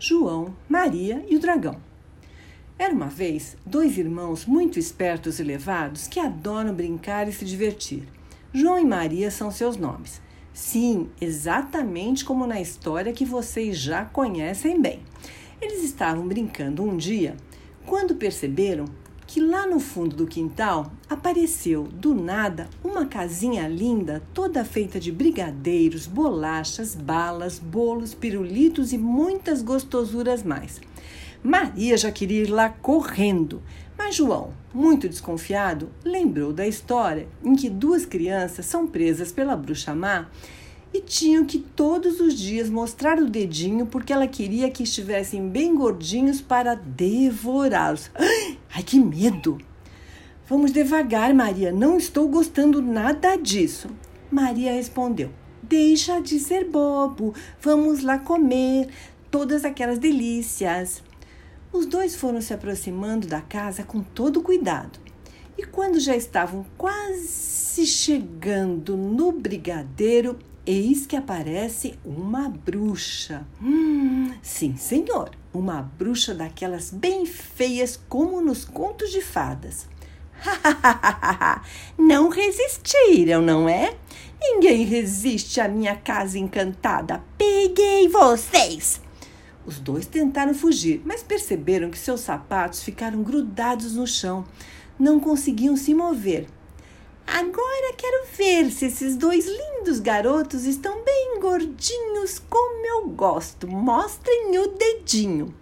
João, Maria e o dragão. Era uma vez dois irmãos muito espertos e levados que adoram brincar e se divertir. João e Maria são seus nomes. Sim, exatamente como na história que vocês já conhecem bem. Eles estavam brincando um dia quando perceberam que lá no fundo do quintal apareceu do nada uma casinha linda, toda feita de brigadeiros, bolachas, balas, bolos, pirulitos e muitas gostosuras mais. Maria já queria ir lá correndo, mas João, muito desconfiado, lembrou da história em que duas crianças são presas pela bruxa má e tinham que todos os dias mostrar o dedinho porque ela queria que estivessem bem gordinhos para devorá-los. Ai, que medo! Vamos devagar, Maria, não estou gostando nada disso. Maria respondeu: Deixa de ser bobo, vamos lá comer todas aquelas delícias. Os dois foram se aproximando da casa com todo cuidado. E quando já estavam quase chegando no brigadeiro, eis que aparece uma bruxa. Hum, sim, senhor, uma bruxa daquelas bem feias como nos contos de fadas. não resistiram, não é? Ninguém resiste à minha casa encantada. Peguei vocês! Os dois tentaram fugir, mas perceberam que seus sapatos ficaram grudados no chão. Não conseguiam se mover. Agora quero ver se esses dois lindos garotos estão bem gordinhos como eu gosto. Mostrem o dedinho.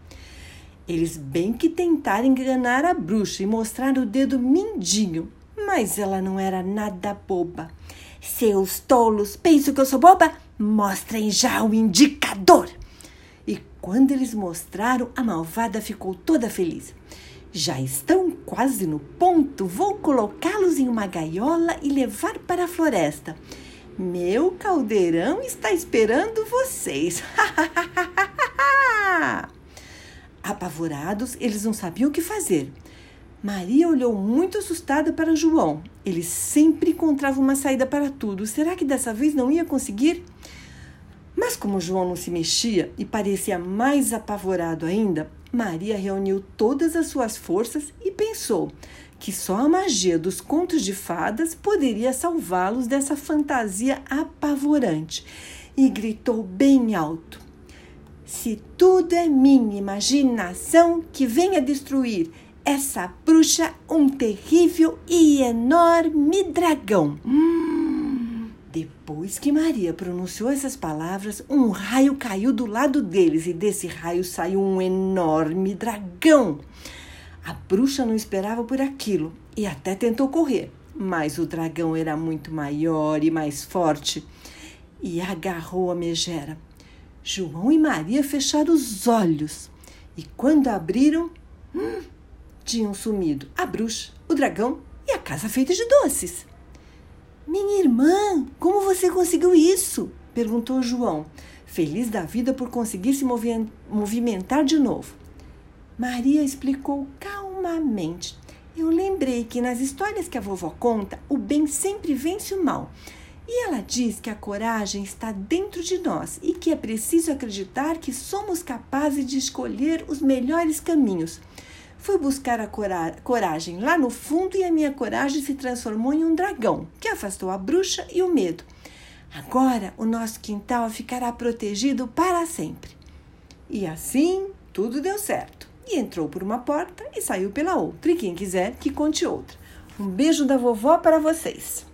Eles bem que tentaram enganar a bruxa e mostrar o dedo mindinho, mas ela não era nada boba. Seus tolos, penso que eu sou boba? Mostrem já o indicador. E quando eles mostraram, a malvada ficou toda feliz. Já estão quase no ponto. Vou colocá-los em uma gaiola e levar para a floresta. Meu caldeirão está esperando vocês. Apavorados, eles não sabiam o que fazer. Maria olhou muito assustada para João. Ele sempre encontrava uma saída para tudo. Será que dessa vez não ia conseguir? Mas como João não se mexia e parecia mais apavorado ainda, Maria reuniu todas as suas forças e pensou que só a magia dos contos de fadas poderia salvá-los dessa fantasia apavorante e gritou bem alto: Se tudo é minha imaginação que venha destruir essa bruxa, um terrível e enorme dragão. Depois que Maria pronunciou essas palavras, um raio caiu do lado deles e desse raio saiu um enorme dragão. A bruxa não esperava por aquilo e até tentou correr, mas o dragão era muito maior e mais forte e agarrou a megera. João e Maria fecharam os olhos e quando abriram, hum, tinham sumido a bruxa, o dragão e a casa feita de doces. Minha irmã, como você conseguiu isso? perguntou João, feliz da vida por conseguir se movimentar de novo. Maria explicou calmamente. Eu lembrei que nas histórias que a vovó conta, o bem sempre vence o mal. E ela diz que a coragem está dentro de nós e que é preciso acreditar que somos capazes de escolher os melhores caminhos. Fui buscar a coragem lá no fundo e a minha coragem se transformou em um dragão, que afastou a bruxa e o medo. Agora o nosso quintal ficará protegido para sempre. E assim tudo deu certo. E entrou por uma porta e saiu pela outra. E quem quiser que conte outra. Um beijo da vovó para vocês.